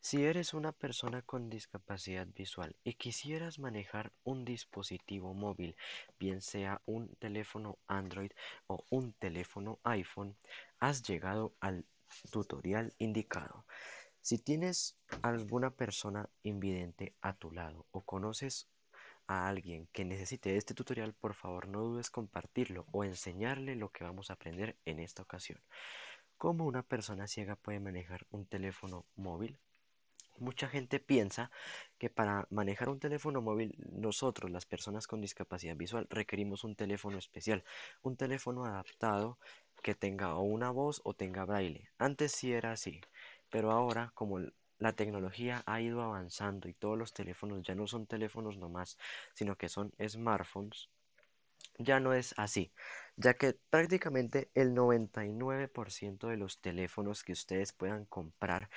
Si eres una persona con discapacidad visual y quisieras manejar un dispositivo móvil, bien sea un teléfono Android o un teléfono iPhone, has llegado al tutorial indicado. Si tienes alguna persona invidente a tu lado o conoces a alguien que necesite este tutorial, por favor no dudes compartirlo o enseñarle lo que vamos a aprender en esta ocasión. ¿Cómo una persona ciega puede manejar un teléfono móvil? Mucha gente piensa que para manejar un teléfono móvil, nosotros, las personas con discapacidad visual, requerimos un teléfono especial, un teléfono adaptado que tenga o una voz o tenga braille. Antes sí era así, pero ahora como la tecnología ha ido avanzando y todos los teléfonos ya no son teléfonos nomás, sino que son smartphones, ya no es así, ya que prácticamente el 99% de los teléfonos que ustedes puedan comprar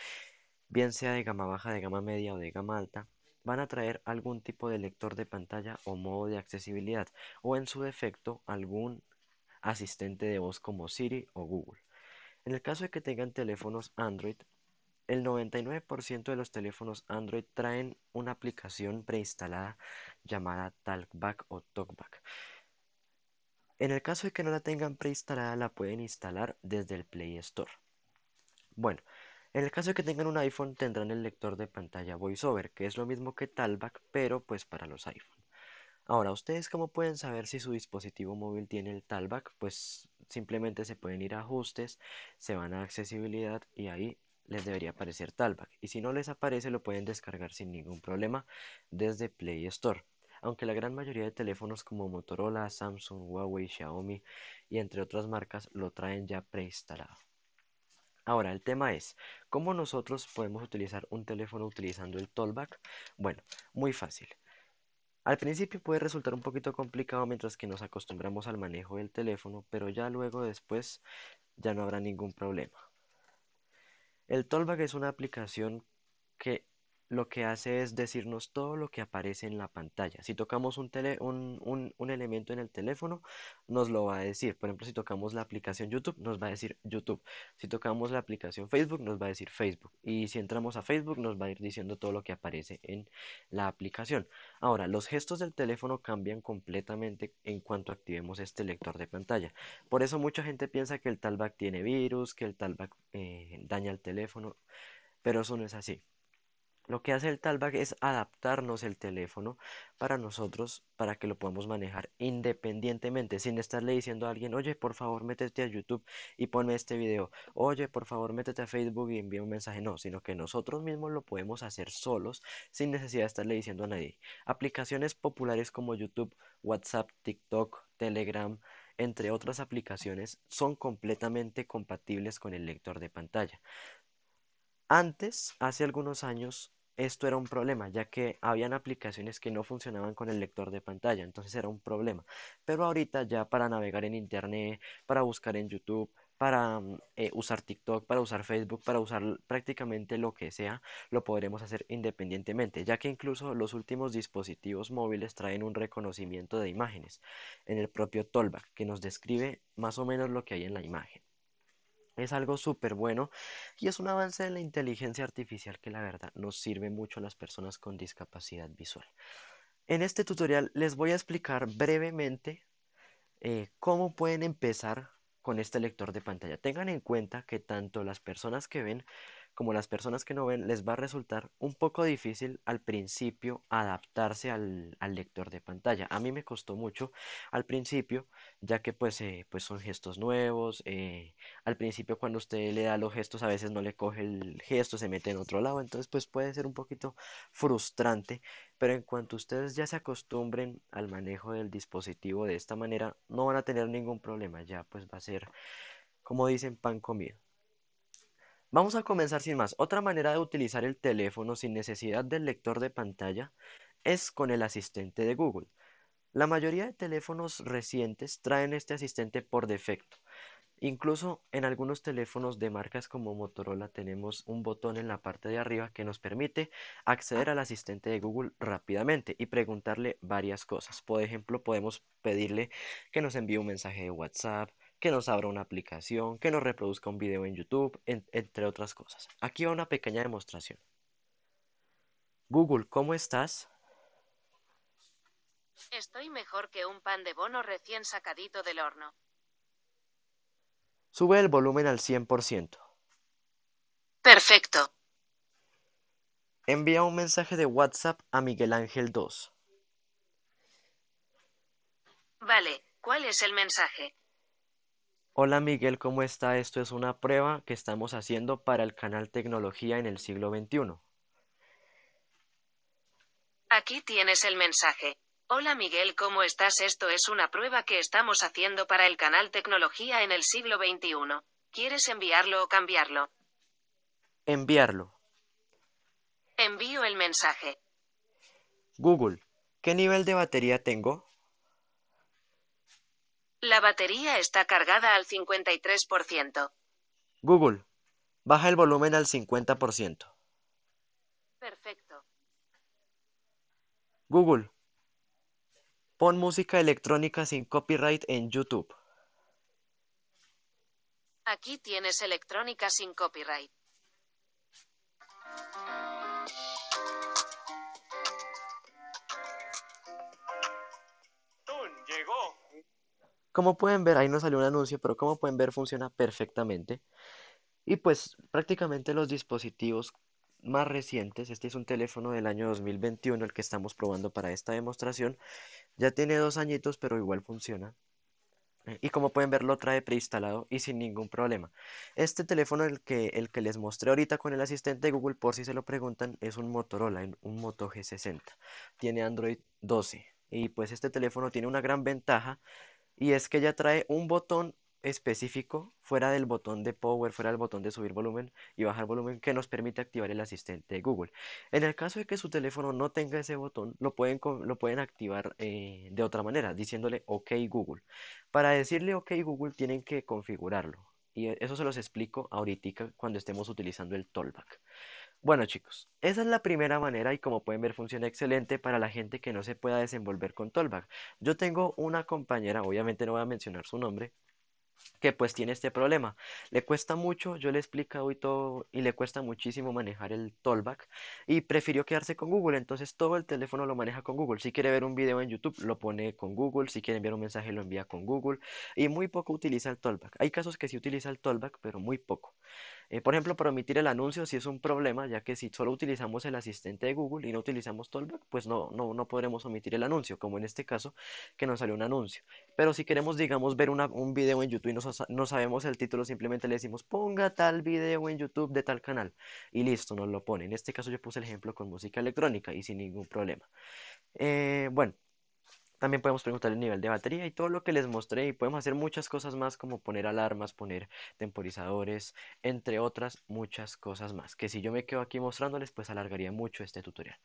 bien sea de gama baja, de gama media o de gama alta, van a traer algún tipo de lector de pantalla o modo de accesibilidad, o en su defecto algún asistente de voz como Siri o Google. En el caso de que tengan teléfonos Android, el 99% de los teléfonos Android traen una aplicación preinstalada llamada Talkback o Talkback. En el caso de que no la tengan preinstalada, la pueden instalar desde el Play Store. Bueno, en el caso de que tengan un iPhone, tendrán el lector de pantalla VoiceOver, que es lo mismo que Talkback, pero pues para los iPhone. Ahora, ¿ustedes cómo pueden saber si su dispositivo móvil tiene el Talkback? Pues simplemente se pueden ir a ajustes, se van a accesibilidad y ahí les debería aparecer Talkback. Y si no les aparece, lo pueden descargar sin ningún problema desde Play Store. Aunque la gran mayoría de teléfonos como Motorola, Samsung, Huawei, Xiaomi y entre otras marcas lo traen ya preinstalado. Ahora, el tema es, ¿cómo nosotros podemos utilizar un teléfono utilizando el Tollback? Bueno, muy fácil. Al principio puede resultar un poquito complicado mientras que nos acostumbramos al manejo del teléfono, pero ya luego después ya no habrá ningún problema. El Tollback es una aplicación que lo que hace es decirnos todo lo que aparece en la pantalla. Si tocamos un, un, un, elemento en el teléfono, nos lo va a decir. Por ejemplo, si tocamos la aplicación YouTube, nos va a decir YouTube. Si tocamos la aplicación Facebook, nos va a decir Facebook. Y si entramos a Facebook, nos va a ir diciendo todo lo que aparece en la aplicación. Ahora, los gestos del teléfono cambian completamente en cuanto activemos este lector de pantalla. Por eso mucha gente piensa que el talkback tiene virus, que el talkback eh, daña el teléfono, pero eso no es así. Lo que hace el Talkback es adaptarnos el teléfono para nosotros, para que lo podamos manejar independientemente, sin estarle diciendo a alguien, oye, por favor, métete a YouTube y ponme este video, oye, por favor, métete a Facebook y envía un mensaje. No, sino que nosotros mismos lo podemos hacer solos, sin necesidad de estarle diciendo a nadie. Aplicaciones populares como YouTube, WhatsApp, TikTok, Telegram, entre otras aplicaciones, son completamente compatibles con el lector de pantalla. Antes, hace algunos años, esto era un problema, ya que habían aplicaciones que no funcionaban con el lector de pantalla, entonces era un problema. Pero ahorita ya para navegar en Internet, para buscar en YouTube, para mm, eh, usar TikTok, para usar Facebook, para usar prácticamente lo que sea, lo podremos hacer independientemente, ya que incluso los últimos dispositivos móviles traen un reconocimiento de imágenes en el propio Tollback, que nos describe más o menos lo que hay en la imagen. Es algo súper bueno y es un avance de la inteligencia artificial que la verdad nos sirve mucho a las personas con discapacidad visual. En este tutorial les voy a explicar brevemente eh, cómo pueden empezar con este lector de pantalla. Tengan en cuenta que tanto las personas que ven como las personas que no ven, les va a resultar un poco difícil al principio adaptarse al, lector de pantalla. A mí me costó mucho al principio, ya que pues, eh, pues son gestos nuevos. Eh, al principio cuando usted le da los gestos a veces no le coge el gesto, se mete en otro lado, entonces pues puede ser un poquito frustrante. Pero en cuanto ustedes ya se acostumbren al manejo del dispositivo de esta manera, no van a tener ningún problema, ya pues va a ser, como dicen, pan comido. Vamos a comenzar sin más. Otra manera de utilizar el teléfono sin necesidad del lector de pantalla es con el asistente de Google. La mayoría de teléfonos recientes traen este asistente por defecto. Incluso en algunos teléfonos de marcas como Motorola tenemos un botón en la parte de arriba que nos permite acceder al asistente de Google rápidamente y preguntarle varias cosas. Por ejemplo, podemos pedirle que nos envíe un mensaje de WhatsApp, que nos abra una aplicación, que nos reproduzca un video en YouTube, entre otras cosas. Aquí va una pequeña demostración. Google, ¿cómo estás? Estoy mejor que un pan de bono recién sacadito del horno. Sube el volumen al 100%. Perfecto. Envía un mensaje de WhatsApp a Miguel Ángel 2. Vale, ¿cuál es el mensaje? Hola Miguel, ¿cómo está? Esto es una prueba que estamos haciendo para el canal Tecnología en el siglo XXI. Aquí tienes el mensaje. Hola Miguel, ¿cómo estás? Esto es una prueba que estamos haciendo para el canal Tecnología en el siglo XXI. ¿Quieres enviarlo o cambiarlo? Enviarlo. Envío el mensaje. Google, ¿qué nivel de batería tengo? La batería está cargada al 53%. Google, baja el volumen al 50%. Perfecto. Google, pon música electrónica sin copyright en YouTube. Aquí tienes electrónica sin copyright. llegó. Como pueden ver, ahí no salió un anuncio, pero como pueden ver funciona perfectamente. Y pues prácticamente los dispositivos más recientes, este es un teléfono del año 2021 el que estamos probando para esta demostración, ya tiene dos añitos pero igual funciona. Eh, Y como pueden ver lo trae preinstalado y sin ningún problema. Este teléfono, el que, el que les mostré ahorita con el asistente de Google, por si se lo preguntan, es un Motorola, un Moto G60. Tiene Android 12. Y pues este teléfono tiene una gran ventaja y es que ya trae un botón específico fuera del botón de power, fuera del botón de subir volumen y bajar volumen que nos permite activar el asistente de Google. En el caso de que su teléfono no tenga ese botón, lo pueden, lo pueden activar eh, de otra manera, diciéndole OK Google. Para decirle OK Google tienen que configurarlo. Y eso se los explico ahorita cuando estemos utilizando el Tollback. Bueno chicos, esa es la primera manera y como pueden ver funciona excelente para la gente que no se pueda desenvolver con Tollback. Yo tengo una compañera, obviamente no voy a mencionar su nombre, que pues tiene este problema. Le cuesta mucho, yo le he explicado y todo, y le cuesta muchísimo manejar el Tollback y prefirió quedarse con Google, entonces todo el teléfono lo maneja con Google. Si quiere ver un video en YouTube, lo pone con Google, si quiere enviar un mensaje, lo envía con Google y muy poco utiliza el Tollback. Hay casos que sí utiliza el Tollback, pero muy poco. Eh, por ejemplo, para omitir el anuncio sí es un problema, ya que si solo utilizamos el asistente de Google y no utilizamos Tollback, pues no, no, no podremos omitir el anuncio, como en este caso que nos salió un anuncio. Pero si queremos, digamos, ver un video en YouTube y no sabemos el título, simplemente le decimos ponga tal video en YouTube de tal canal y listo, nos lo pone. En este caso yo puse el ejemplo con música electrónica y sin ningún problema. Eh, bueno. También podemos preguntar el nivel de batería y todo lo que les mostré y podemos hacer muchas cosas más como poner alarmas, poner temporizadores, entre otras muchas cosas más, que si yo me quedo aquí mostrándoles pues alargaría mucho este tutorial.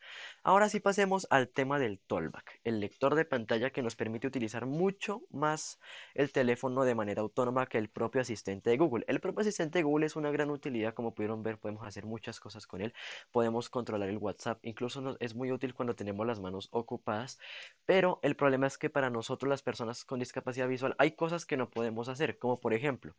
Ahora sí pasemos al tema del Tollback, el lector de pantalla que nos permite utilizar mucho más el teléfono de manera autónoma que el propio asistente de Google. El propio asistente de Google es una gran utilidad, como pudieron ver podemos hacer muchas cosas con él, podemos controlar el WhatsApp, incluso es muy útil cuando tenemos las manos ocupadas pero el problema es que para nosotros las personas con discapacidad visual hay cosas que no podemos hacer, como por ejemplo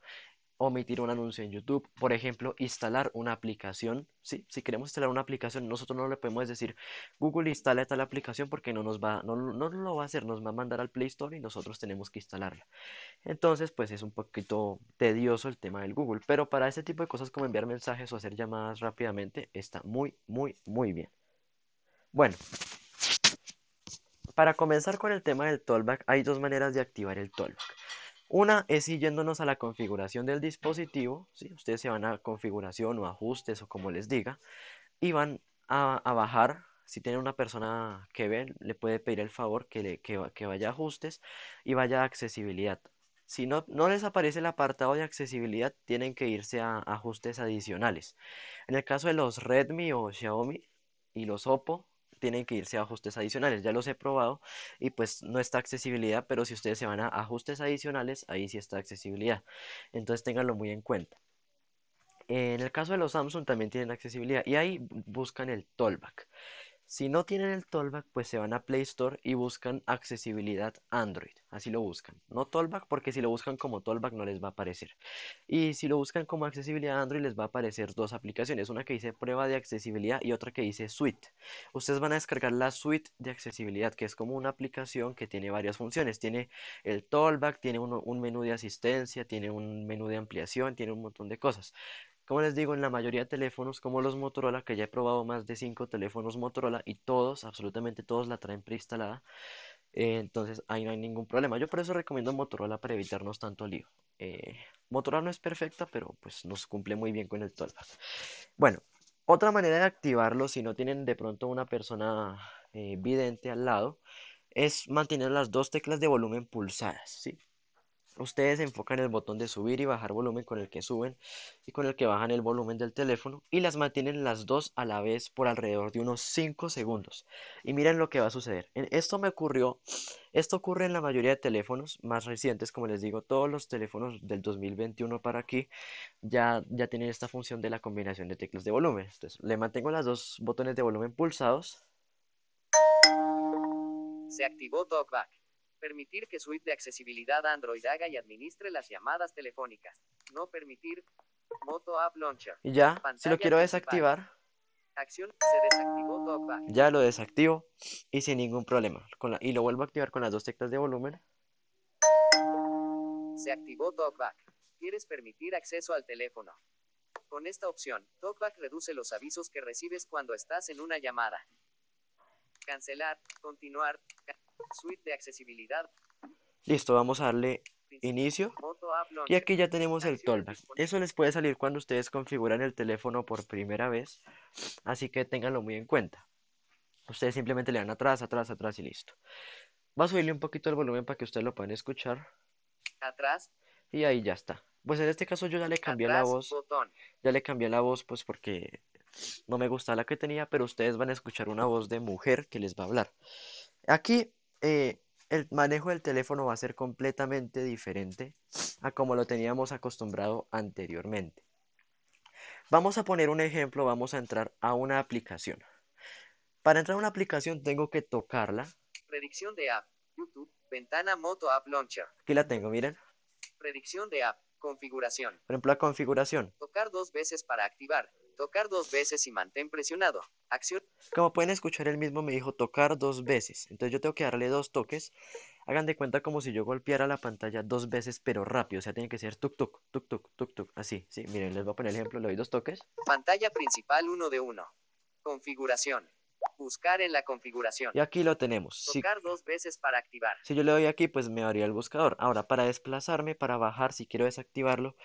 omitir un anuncio en YouTube, por ejemplo instalar una aplicación. ¿sí? Si queremos instalar una aplicación, nosotros no le podemos decir Google instala tal aplicación porque no nos va, no, no lo va a hacer, nos va a mandar al Play Store y nosotros tenemos que instalarla. Entonces, pues es un poquito tedioso el tema del Google, pero para ese tipo de cosas como enviar mensajes o hacer llamadas rápidamente está muy, muy, muy bien. Bueno, para comenzar con el tema del tollback, hay dos maneras de activar el tollback. Una es ir yéndonos a la configuración del dispositivo, ¿sí? ustedes se van a configuración o ajustes o como les diga, y van a, bajar, si tienen una persona que ve, le puede pedir el favor que, le- que, va- que vaya ajustes y vaya a accesibilidad. Si no, no les aparece el apartado de accesibilidad, tienen que irse a ajustes adicionales. En el caso de los Redmi o Xiaomi y los Oppo, tienen que irse a ajustes adicionales. Ya los he probado y pues no está accesibilidad, pero si ustedes se van a ajustes adicionales, ahí sí está accesibilidad. Entonces ténganlo muy en cuenta. En el caso de los Samsung también tienen accesibilidad y ahí buscan el tollback. Si no tienen el Tollback, pues se van a Play Store y buscan accesibilidad Android. Así lo buscan. No Tollback porque si lo buscan como Tollback no les va a aparecer. Y si lo buscan como accesibilidad Android les va a aparecer dos aplicaciones. Una que dice prueba de accesibilidad y otra que dice suite. Ustedes van a descargar la suite de accesibilidad que es como una aplicación que tiene varias funciones. Tiene el Tollback, tiene un, un menú de asistencia, tiene un menú de ampliación, tiene un montón de cosas. Como les digo, en la mayoría de teléfonos, como los Motorola, que ya he probado más de 5 teléfonos Motorola y todos, absolutamente todos la traen preinstalada, eh, entonces ahí no hay ningún problema. Yo por eso recomiendo Motorola para evitarnos tanto lío. Eh, Motorola no es perfecta, pero pues nos cumple muy bien con el Tollback. Bueno, otra manera de activarlo, si no tienen de pronto una persona eh, vidente al lado, es mantener las dos teclas de volumen pulsadas, ¿sí? Ustedes enfocan el botón de subir y bajar volumen con el que suben y con el que bajan el volumen del teléfono y las mantienen las dos a la vez por alrededor de unos 5 segundos. Y miren lo que va a suceder. Esto me ocurrió, esto ocurre en la mayoría de teléfonos más recientes, como les digo, todos los teléfonos del 2021 para aquí ya, ya tienen esta función de la combinación de teclas de volumen. Entonces, le mantengo las dos botones de volumen pulsados. Se activó TalkBack. Permitir que Suite de accesibilidad Android haga y administre las llamadas telefónicas. No permitir. Moto App Launcher. Y ya, si lo quiero desactivar, Acción. Se desactivó TalkBack. ya lo desactivo y sin ningún problema. Con la- y lo vuelvo a activar con las dos teclas de volumen. Se activó TalkBack. ¿Quieres permitir acceso al teléfono? Con esta opción, TalkBack reduce los avisos que recibes cuando estás en una llamada. Cancelar, continuar, ca- suite de accesibilidad, Listo, vamos a darle inicio. Y aquí ya tenemos el Tollback. Eso les puede salir cuando ustedes configuran el teléfono por primera vez. Así que ténganlo muy en cuenta. Ustedes simplemente le dan atrás, atrás, atrás y listo. Va a subirle un poquito el volumen para que ustedes lo puedan escuchar. Atrás, Y ahí ya está. Pues en este caso yo ya le cambié la voz. botón. Ya le cambié la voz pues porque no me gusta la que tenía, pero ustedes van a escuchar una voz de mujer que les va a hablar. Aquí eh, el manejo del teléfono va a ser completamente diferente a como lo teníamos acostumbrado anteriormente. Vamos a poner un ejemplo, vamos a entrar a una aplicación. Para entrar a una aplicación tengo que tocarla. Predicción de app. YouTube. Ventana Moto App Launcher. Aquí la tengo, miren. Predicción de app. Configuración. Por ejemplo, la configuración. Tocar dos veces para activar. Tocar dos veces y mantén presionado. Acción. Como pueden escuchar, él mismo me dijo tocar dos veces. Entonces yo tengo que darle dos toques. Hagan de cuenta como si yo golpeara la pantalla dos veces, pero rápido. O sea, tiene que ser tuk tuk, tuk tuk, tuk tuk. Así, sí. Miren, les voy a poner el ejemplo. Le doy dos toques. Pantalla principal 1 de 1. Configuración. Buscar en la configuración. Y aquí lo tenemos. Si, Tocar dos veces para activar. si yo le doy aquí, pues me abría el buscador. Ahora, para desplazarme, para bajar, si quiero desactivarlo,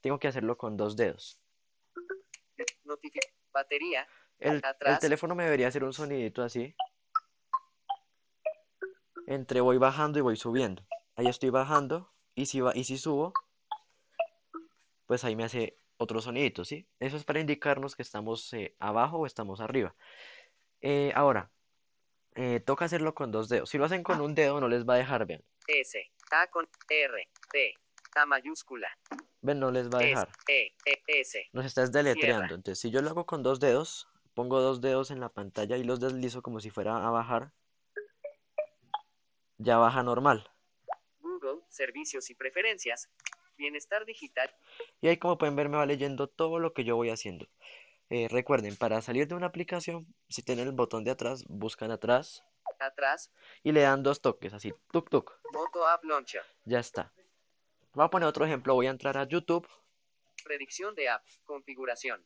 tengo que hacerlo con dos dedos. Notific. Batería. El, el Atrás. teléfono me debería hacer un sonidito así. Entre voy bajando y voy subiendo. Ahí estoy bajando. Y si, va, y si subo, pues ahí me hace otro sonidito, ¿sí? Eso es para indicarnos que estamos eh, abajo o estamos arriba. Eh, ahora, eh, toca hacerlo con dos dedos. Si lo hacen con un dedo, no les va a dejar, vean. S. A con R. T. A mayúscula. Ven, no les va a S. dejar. E. E. S. Nos estás deletreando. Entonces, si yo lo hago con dos dedos, pongo dos dedos en la pantalla y los deslizo como si fuera a bajar, ya baja normal. Google. Servicios y preferencias. Bienestar digital. Y ahí como pueden ver me va leyendo todo lo que yo voy haciendo. Eh, recuerden, para salir de una aplicación, si tienen el botón de atrás, buscan atrás Atrás. y le dan dos toques, así, tuk tuk, Moto App Launcher. ya está. Voy a poner otro ejemplo, voy a entrar a YouTube, Predicción de app. Configuración.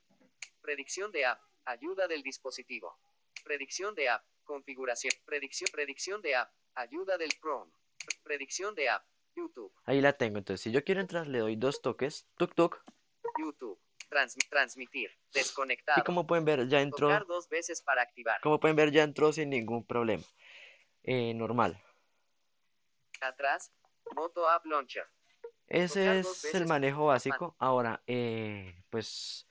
Predicción de app. Ayuda del dispositivo. Predicción de app. Configuración. Predicción. Predicción de app. Ayuda del Chrome. Predicción de app. YouTube. ahí la tengo. Entonces, si yo quiero entrar, le doy dos toques, tuk tuk, YouTube. Trans- transmitir. y Desconectado. como pueden ver, ya entró, Tocar dos veces para activar. como pueden ver, ya entró sin ningún problema. Eh, normal. Atrás. Moto App Launcher. Ese Tocar es el manejo básico. Ahora, eh, pues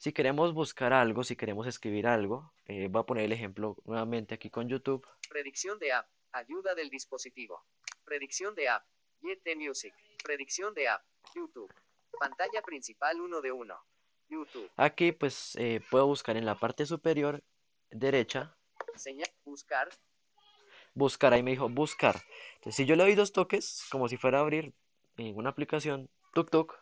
si queremos buscar algo, si queremos escribir algo, eh, voy a poner el ejemplo nuevamente aquí con YouTube. Predicción de app. Ayuda del dispositivo. Predicción de app. YT Music. Predicción de app. YouTube. Pantalla principal 1 de 1. YouTube. Aquí pues eh, puedo buscar en la parte superior derecha Señal. Buscar. Buscar, ahí me dijo buscar. Entonces, si yo le doy dos toques, como si fuera a abrir en una aplicación, tuk tuk,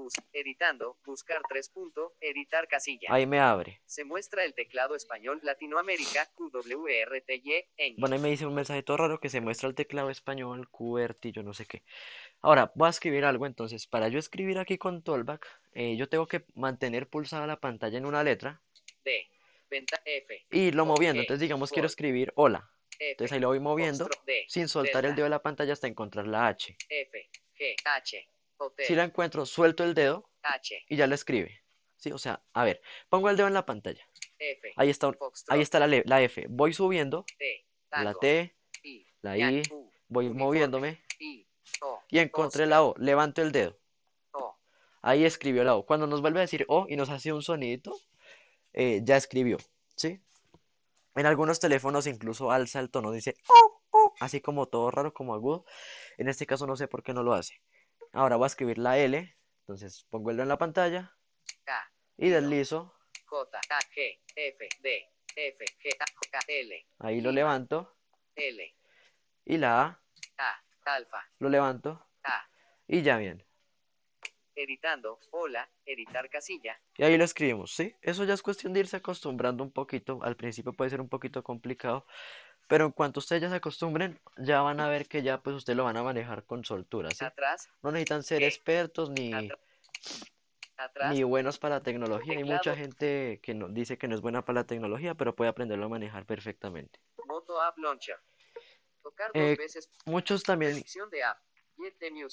Bus. Editando. Buscar 3 punto. Editar casilla. ahí me abre. Se muestra el teclado español Latinoamérica QWRTY. Bueno, ahí me dice un mensaje todo raro que se muestra el teclado español, QWERTY, yo no sé qué. Ahora, voy a escribir algo, entonces, para yo escribir aquí con Tollback, eh, yo tengo que mantener pulsada la pantalla en una letra D. Venta F. y irlo O, moviendo. G, Entonces, digamos, quiero escribir hola. Entonces ahí lo voy moviendo sin soltar el dedo de la pantalla hasta encontrar la H. F. G. H. Si la encuentro, suelto el dedo H. y ya la escribe. Sí, o sea, a ver, pongo el dedo en la pantalla. F. Ahí está, Foxtrot. ahí está la, la F. Voy subiendo, T. la. T, I. la I, U. voy Uniforme. moviéndome I. O. y encontré la O. Levanto el dedo. O. Ahí escribió la O. Cuando nos vuelve a decir O y nos hace un sonidito, eh, ya escribió. ¿Sí? En algunos teléfonos incluso alza el tono, dice "Oh, oh", así como todo raro, como agudo. En este caso no sé por qué no lo hace. Ahora voy a escribir la L. Entonces pongo el en la pantalla K. y deslizo. J. G. F. D. F. G. K. L. Ahí lo levanto. L. Y la A A. Alfa. lo levanto. A. Y ya bien. Editando. Hola. Editar casilla. Y ahí lo escribimos, ¿sí? Eso ya es cuestión de irse acostumbrando un poquito. Al principio puede ser un poquito complicado, pero en cuanto ustedes ya se acostumbren, ya van a ver que ya pues ustedes lo van a manejar con soltura, ¿sí? Atrás. No necesitan ser ¿Qué? expertos ni, Atrás. ni buenos para la tecnología. Hay mucha gente que no, dice que no es buena para la tecnología, pero puede aprenderlo a manejar perfectamente. Moto App Launcher. Tocar Eh, dos veces. Muchos también de app.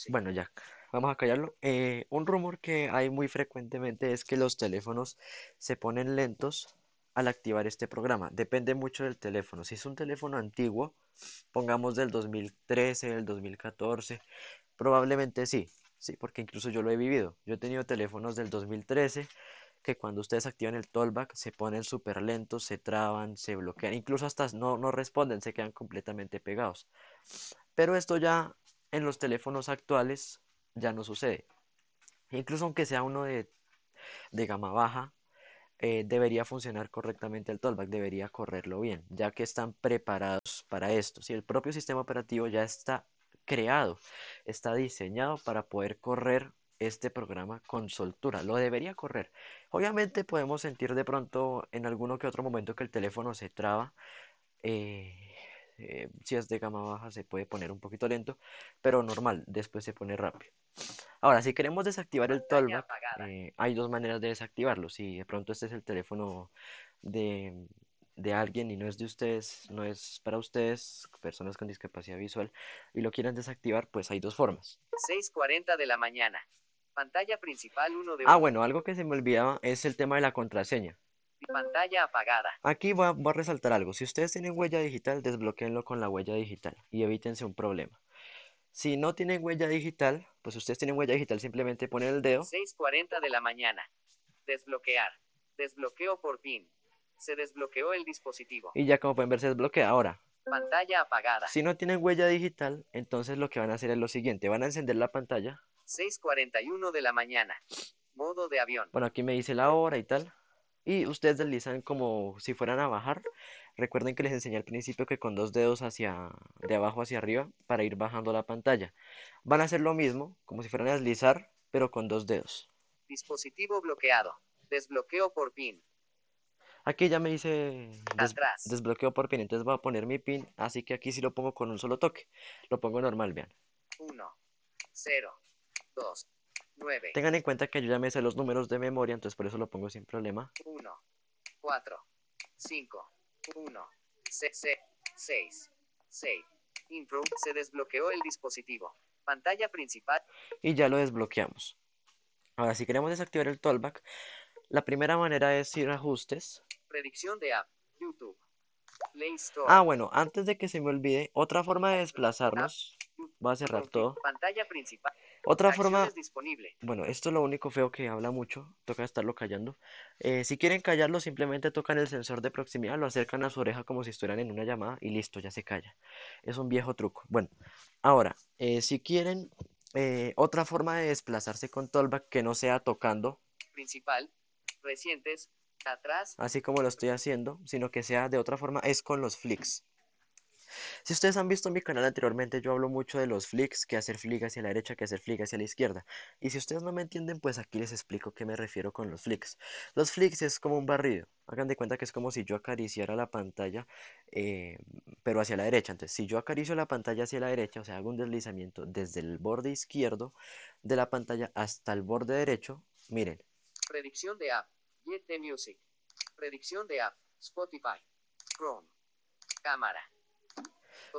Bueno, ya, vamos a callarlo. Eh, un rumor que hay muy frecuentemente es que los teléfonos se ponen lentos al activar este programa. Depende mucho del teléfono. Si es un teléfono antiguo, pongamos del 2013, del 2014, probablemente sí, sí, porque incluso yo lo he vivido. Yo he tenido teléfonos del 2013 que cuando ustedes activan el tollback se ponen súper lentos, se traban, se bloquean, incluso hasta no, no responden, se quedan completamente pegados. Pero esto ya en los teléfonos actuales ya no sucede. Incluso aunque sea uno de, de gama baja, eh, debería funcionar correctamente el tollback, debería correrlo bien, ya que están preparados para esto. Si el propio sistema operativo ya está creado, está diseñado para poder correr este programa con soltura, lo debería correr. Obviamente podemos sentir de pronto en alguno que otro momento que el teléfono se traba. eh, eh, si es de gama baja se puede poner un poquito lento, pero normal, después se pone rápido. Ahora, si queremos desactivar el Pantalla tollback, eh, hay dos maneras de desactivarlo. Si de pronto este es el teléfono de, de alguien y no es de ustedes, no es para ustedes, personas con discapacidad visual, y lo quieren desactivar, pues hay dos formas. 6.40 de la mañana. Pantalla principal 1 de Ah, 1. bueno, algo que se me olvidaba es el tema de la contraseña. Pantalla apagada. Aquí voy a, voy a resaltar algo. Si ustedes tienen huella digital, desbloqueenlo con la huella digital y evítense un problema. Si no tienen huella digital, pues ustedes tienen huella digital, simplemente ponen el dedo 6.40 de la mañana. Desbloquear. Desbloqueo por PIN. Se desbloqueó el dispositivo. y ya como pueden ver se desbloquea. Ahora, Pantalla apagada. si no tienen huella digital, entonces lo que van a hacer es lo siguiente. Van a encender la pantalla. 6.41 de la mañana. Modo de avión. Bueno, aquí me dice la hora y tal. Y ustedes deslizan como si fueran a bajar. Recuerden que les enseñé al principio que con dos dedos hacia de abajo hacia arriba para ir bajando la pantalla. Van a hacer lo mismo, como si fueran a deslizar, pero con dos dedos. Dispositivo bloqueado. Desbloqueo por PIN. Aquí ya me dice des- Atrás. desbloqueo por pin, entonces voy a poner mi pin, así que aquí sí lo pongo con un solo toque. Lo pongo normal, vean. 1. 0. 2. 9. Tengan en cuenta que yo ya me sé los números de memoria, entonces por eso lo pongo sin problema. 1. 4. 5. 1. 6. 6. 6. Intro. Se desbloqueó el dispositivo. Pantalla principal. y ya lo desbloqueamos. Ahora, si queremos desactivar el tollback, la primera manera es ir a ajustes. Predicción de app. YouTube. Play Store. Ah, bueno, antes de que se me olvide, otra forma de desplazarnos, voy a cerrar todo. Pantalla principal. Otra forma, disponible. bueno, esto es lo único feo que habla mucho, toca estarlo callando. Eh, si quieren callarlo, simplemente tocan el sensor de proximidad, lo acercan a su oreja como si estuvieran en una llamada y listo, ya se calla. Es un viejo truco. Bueno, ahora, eh, si quieren eh, otra forma de desplazarse con tollback que no sea tocando, Principal. Recientes. Atrás. así como lo estoy haciendo, sino que sea de otra forma, es con los flicks. Si ustedes han visto mi canal anteriormente, yo hablo mucho de los flicks, que hacer flick hacia la derecha, que hacer flick hacia la izquierda. Y si ustedes no me entienden, pues aquí les explico qué me refiero con los flicks. Los flicks es como un barrido. Hagan de cuenta que es como si yo acariciara la pantalla, eh, pero hacia la derecha. Entonces, si yo acaricio la pantalla hacia la derecha, o sea, hago un deslizamiento desde el borde izquierdo de la pantalla hasta el borde derecho, miren. Predicción de app. Get the Music. Predicción de app. Spotify. Chrome. Cámara.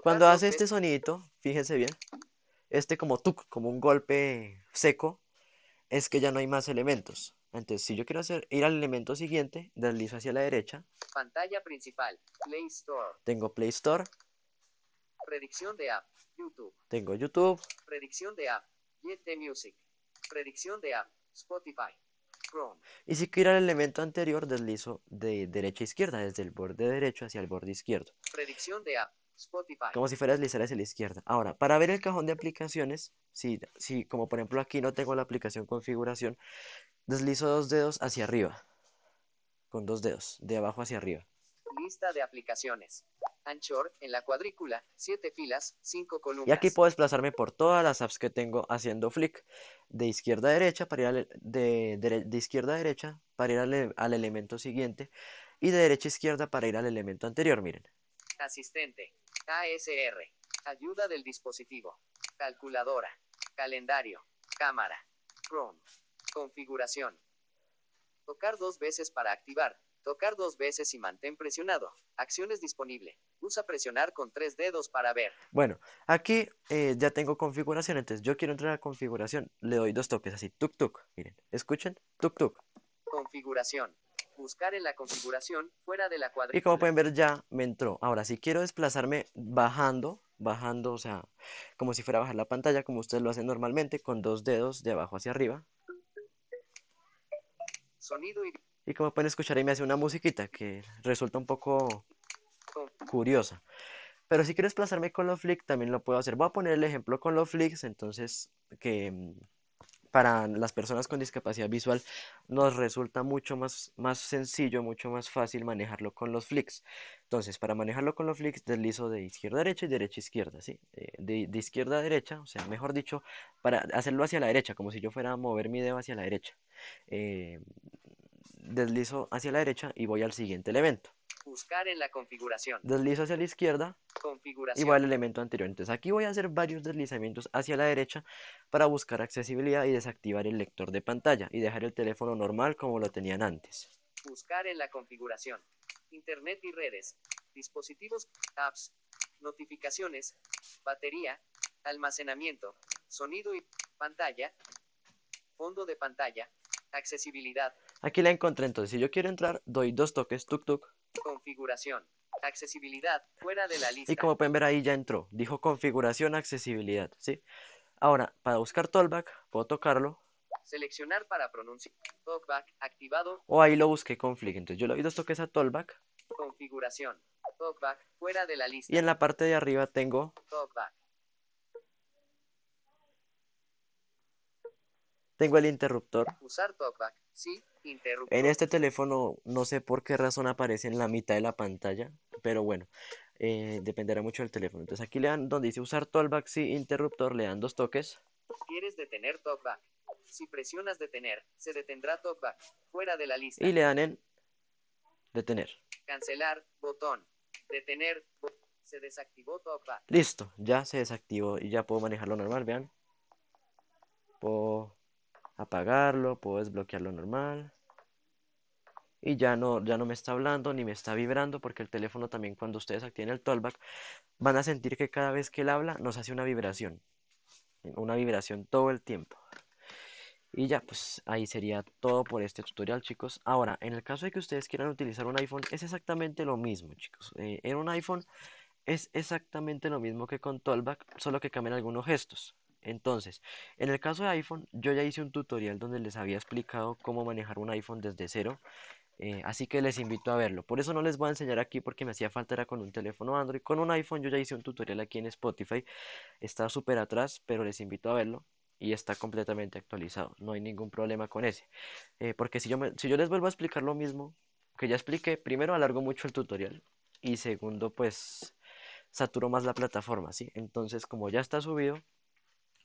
Cuando hace este sonidito, fíjense bien, este como tuk, como un golpe seco, es que ya no hay más elementos. Entonces, si yo quiero hacer ir al elemento siguiente, deslizo hacia la derecha. Pantalla principal. Play Store. Tengo Play Store. Predicción de app. YouTube. Tengo YouTube. Predicción de app. Get the Music. Predicción de app. Spotify. Chrome. Y si quiero ir al elemento anterior, deslizo de derecha a izquierda, desde el borde derecho hacia el borde izquierdo. Predicción de app. Spotify. Como si fuera a deslizar hacia la izquierda. Ahora, para ver el cajón de aplicaciones, si, si como por ejemplo aquí no tengo la aplicación configuración, deslizo dos dedos hacia arriba. Con dos dedos, de abajo hacia arriba. Lista de aplicaciones. Anchor, en la cuadrícula, 7 filas, 5 columnas. Y aquí puedo desplazarme por todas las apps que tengo haciendo flick de izquierda a derecha para ir al, de, de, de, izquierda a derecha para ir al, al, elemento siguiente y de derecha a izquierda para ir al elemento anterior, miren. Asistente, ASR, ayuda del dispositivo, calculadora, calendario, cámara, Chrome, configuración. Tocar dos veces para activar, tocar dos veces y mantén presionado. Acciones disponible. Usa presionar con tres dedos para ver. Bueno, aquí eh, ya tengo configuración, entonces yo quiero entrar a configuración. Le doy dos toques así, tuk tuk. Miren, escuchen, tuk tuk. Configuración. Buscar en la configuración fuera de la cuadrícula. Y como pueden ver ya me entró. Ahora, si quiero desplazarme bajando, bajando, o sea, como si fuera a bajar la pantalla, como ustedes lo hacen normalmente, con dos dedos de abajo hacia arriba. Sonido y... Y como pueden escuchar ahí me hace una musiquita que resulta un poco curiosa. Pero si quiero desplazarme con los flicks también lo puedo hacer. Voy a poner el ejemplo con los flicks, entonces que mm, para las personas con discapacidad visual nos resulta mucho más, más sencillo, mucho más fácil manejarlo con los flicks. Entonces, para manejarlo con los flicks, deslizo de izquierda a derecha y derecha a izquierda, ¿sí? Eh, de, izquierda a derecha, o sea, mejor dicho, para hacerlo hacia la derecha, como si yo fuera a mover mi dedo hacia la derecha. Eh, deslizo hacia la derecha y voy al siguiente elemento. Buscar en la configuración. Deslizo hacia la izquierda configuración. y voy al elemento anterior. Entonces aquí voy a hacer varios deslizamientos hacia la derecha para buscar accesibilidad y desactivar el lector de pantalla y dejar el teléfono normal como lo tenían antes. Buscar en la configuración. Internet y redes. Dispositivos, apps, notificaciones, batería, almacenamiento, sonido y pantalla, fondo de pantalla, accesibilidad, Aquí la encontré, entonces si yo quiero entrar, doy dos toques, tuk tuk. Configuración. Accesibilidad. Fuera de la lista. Y como pueden ver ahí ya entró. Dijo configuración, accesibilidad, ¿sí? Ahora, para buscar Tollback, puedo tocarlo. Seleccionar para pronunciar. Talkback activado. O ahí lo busqué con flick. Entonces yo le doy dos toques a Tollback. Configuración. Talkback. Fuera de la lista. Y en la parte de arriba tengo Talkback. Tengo el interruptor. Usar Talkback. Sí, interruptor. En este teléfono no sé por qué razón aparece en la mitad de la pantalla, pero bueno, eh, dependerá mucho del teléfono. Entonces aquí le dan donde dice usar Tollback, sí, interruptor, le dan dos toques. ¿Quieres detener Talkback? Si presionas detener, se detendrá Talkback. Fuera de la lista. Y le dan en detener. Cancelar, botón. Detener, bo se desactivó Talkback. Listo, ya se desactivó y ya puedo manejarlo normal, vean. Puedo apagarlo, puedo desbloquearlo normal. Y ya no, ya no me está hablando ni me está vibrando porque el teléfono también cuando ustedes activen el tollback van a sentir que cada vez que él habla nos hace una vibración. Una vibración todo el tiempo. Y ya, pues ahí sería todo por este tutorial, chicos. Ahora, en el caso de que ustedes quieran utilizar un iPhone, es exactamente lo mismo, chicos. Eh, en un iPhone es exactamente lo mismo que con Tollback, solo que cambian algunos gestos. Entonces, en el caso de iPhone, yo ya hice un tutorial donde les había explicado cómo manejar un iPhone desde cero. Eh, así que les invito a verlo. Por eso no les voy a enseñar aquí porque me hacía falta era con un teléfono Android. Con un iPhone yo ya hice un tutorial aquí en Spotify. Está súper atrás, pero les invito a verlo. Y está completamente actualizado. No hay ningún problema con ese. Eh, porque si yo, si yo les vuelvo a explicar lo mismo, que ya expliqué, primero alargo mucho el tutorial y segundo pues saturo más la plataforma, ¿sí? Entonces como ya está subido,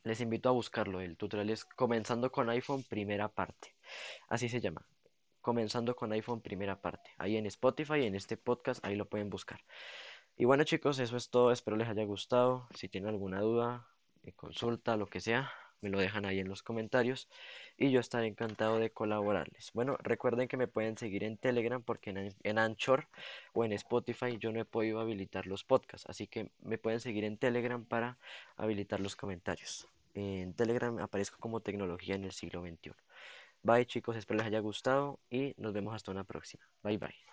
les invito a buscarlo. El tutorial es comenzando con iPhone primera parte. Así se llama. Comenzando con iPhone primera parte. Ahí en Spotify, en este podcast, ahí lo pueden buscar. Y bueno chicos, eso es todo. Espero les haya gustado. Si tienen alguna duda, eh, consulta, lo que sea, me lo dejan ahí en los comentarios y yo estaré encantado de colaborarles. Bueno, recuerden que me pueden seguir en Telegram porque en, en, Anchor o en Spotify yo no he podido habilitar los podcasts, así que me pueden seguir en Telegram para habilitar los comentarios. En Telegram aparezco como tecnología en el siglo XXI. Bye chicos, espero les haya gustado y nos vemos hasta una próxima. Bye bye.